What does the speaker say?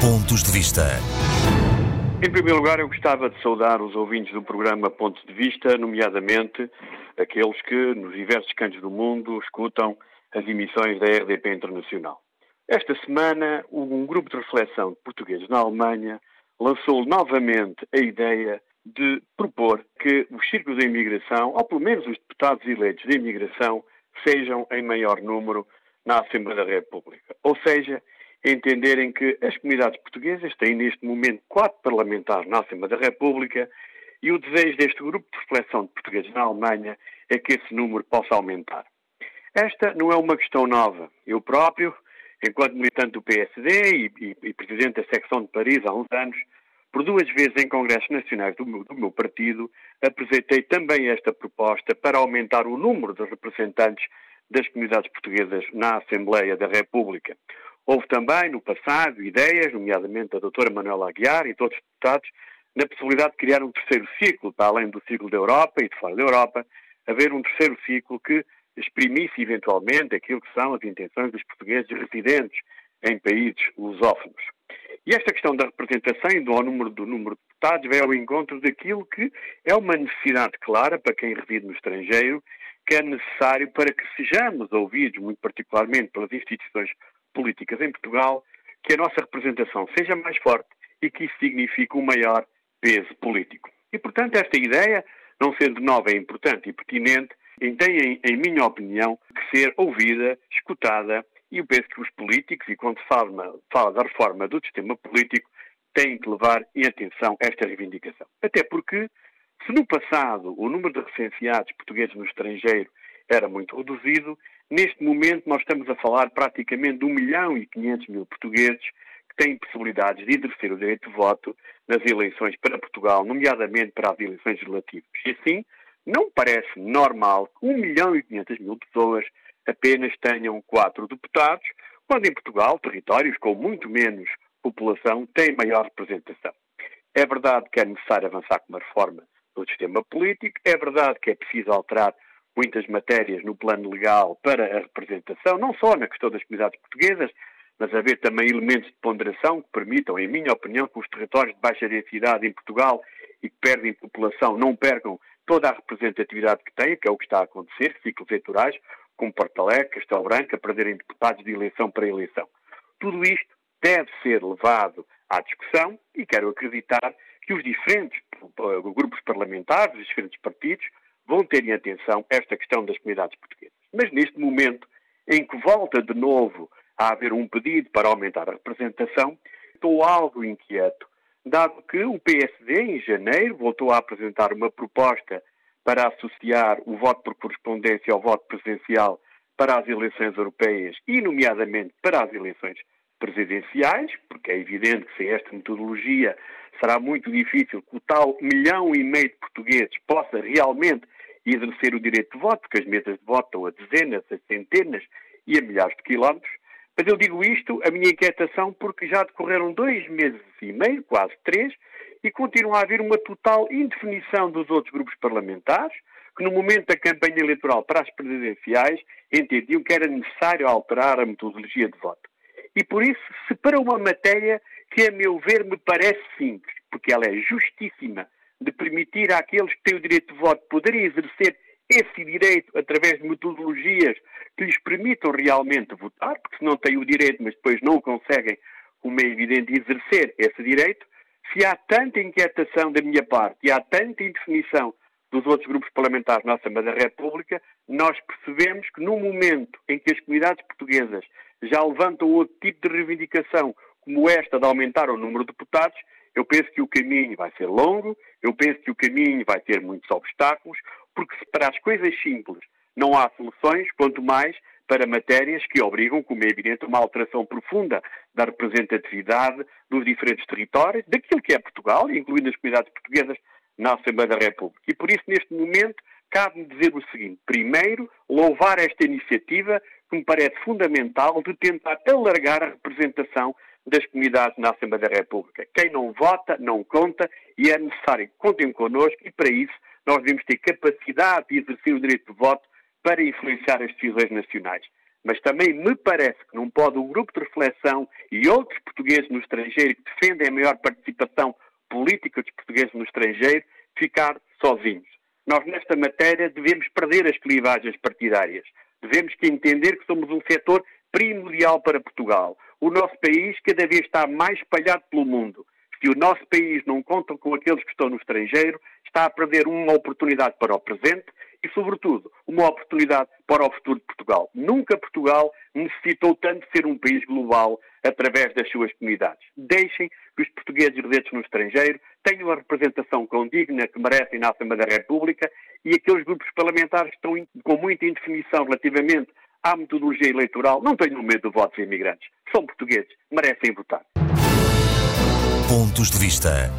Pontos de Vista. Em primeiro lugar, eu gostava de saudar os ouvintes do programa Pontos de Vista, nomeadamente aqueles que, nos diversos cantos do mundo, escutam as emissões da RDP Internacional. Esta semana, um grupo de reflexão de portugueses na Alemanha lançou novamente a ideia de propor que os círculos de imigração, ou pelo menos os deputados eleitos de imigração, sejam em maior número na Assembleia da República. Ou seja, entenderem que as comunidades portuguesas têm neste momento quatro parlamentares na Assembleia da República e o desejo deste grupo de reflexão de portugueses na Alemanha é que esse número possa aumentar. Esta não é uma questão nova. Eu próprio, enquanto militante do PSD e, e, e presidente da secção de Paris há uns anos, por duas vezes em congressos nacionais do meu, do meu, partido, apresentei também esta proposta para aumentar o número de representantes das comunidades portuguesas na Assembleia da República. Houve também, no passado, ideias, nomeadamente da doutora Manuela Aguiar e de outros deputados, na possibilidade de criar um terceiro ciclo, para além do ciclo da Europa e de fora da Europa, haver um terceiro ciclo que exprimisse eventualmente aquilo que são as intenções dos portugueses residentes em países lusófonos. E esta questão da representação e do número do número de deputados vai ao encontro daquilo que é uma necessidade clara para quem reside no estrangeiro, que é necessário para que sejamos ouvidos, muito particularmente pelas instituições políticas em Portugal, que a nossa representação seja mais forte e que isso signifique um maior peso político. E, portanto, esta ideia, não sendo nova, é importante e pertinente, tem, em minha opinião, que ser ouvida, escutada, e eu penso que os políticos, e quando fala, fala da reforma do sistema político, têm que levar em atenção esta reivindicação. Até porque, se no passado o número de recenseados portugueses no estrangeiro era muito reduzido, neste momento nós estamos a falar praticamente de 1 milhão e 500 mil portugueses que têm possibilidades de exercer o direito de voto nas eleições para Portugal, nomeadamente para as eleições legislativas. E assim, não parece normal que 1 milhão e 500 mil pessoas apenas tenham quatro deputados, quando em Portugal, territórios com muito menos população têm maior representação. É verdade que é necessário avançar com uma reforma do sistema político, é verdade que é preciso alterar muitas matérias no plano legal para a representação, não só na questão das comunidades portuguesas, mas haver também elementos de ponderação que permitam, em minha opinião, que os territórios de baixa densidade em Portugal e que perdem população não percam toda a representatividade que têm, que é o que está a acontecer, ciclos eleitorais, como Porto Alegre, Castelo Branco, a perderem deputados de eleição para eleição. Tudo isto deve ser levado à discussão e quero acreditar que os diferentes grupos parlamentares, os diferentes partidos, vão ter em atenção esta questão das comunidades portuguesas. Mas neste momento em que volta de novo a haver um pedido para aumentar a representação, estou algo inquieto, dado que o PSD, em janeiro, voltou a apresentar uma proposta para associar o voto por correspondência ao voto presencial para as eleições europeias e, nomeadamente, para as eleições presidenciais, porque é evidente que sem esta metodologia será muito difícil que o tal milhão e meio de portugueses possa realmente e exercer o direito de voto, porque as mesas de voto estão a dezenas, a centenas e a milhares de quilómetros. Mas eu digo isto, a minha inquietação, porque já decorreram dois meses e meio, quase três, e continua a haver uma total indefinição dos outros grupos parlamentares, que no momento da campanha eleitoral para as presidenciais entendiam que era necessário alterar a metodologia de voto. E por isso, se para uma matéria que, a meu ver, me parece simples, porque ela é justíssima, de permitir àqueles que têm o direito de voto poderem exercer esse direito através de metodologias que lhes permitam realmente votar, porque se não têm o direito, mas depois não conseguem, como é evidente, exercer esse direito, se há tanta inquietação da minha parte e há tanta indefinição dos outros grupos parlamentares na Assembleia da República, nós percebemos que no momento em que as comunidades portuguesas já levantam outro tipo de reivindicação, como esta de aumentar o número de deputados, eu penso que o caminho vai ser longo, eu penso que o caminho vai ter muitos obstáculos, porque se para as coisas simples não há soluções, quanto mais para matérias que obrigam, como é evidente, uma alteração profunda da representatividade dos diferentes territórios, daquilo que é Portugal, incluindo as comunidades portuguesas na Assembleia da República. E por isso, neste momento, cabe-me dizer o seguinte: primeiro, louvar esta iniciativa que me parece fundamental de tentar alargar a representação das comunidades na Assembleia da República. Quem não vota, não conta e é necessário que contem connosco e, para isso, nós devemos ter capacidade de exercer o direito de voto para influenciar as decisões nacionais. mas também me parece que não pode o grupo de reflexão e outros portugueses no estrangeiro que defendem a maior participação política dos portugueses no estrangeiro ficar sozinhos. Nós, nesta matéria, devemos perder as clivagens partidárias. Devemos que entender que somos um setor primordial para Portugal. O nosso país cada vez está mais espalhado pelo mundo. Se o nosso país não conta com aqueles que estão no estrangeiro, está a perder uma oportunidade para o presente e, sobretudo, uma oportunidade para o futuro de Portugal. Nunca Portugal necessitou tanto ser um país global através das suas comunidades. Deixem que os portugueses residentes no estrangeiro tenham a representação condigna que merecem na Assembleia da República e aqueles grupos parlamentares que estão com muita indefinição relativamente à metodologia eleitoral, não tenham medo de votos imigrantes. São portugueses, merecem votar. Pontos de vista.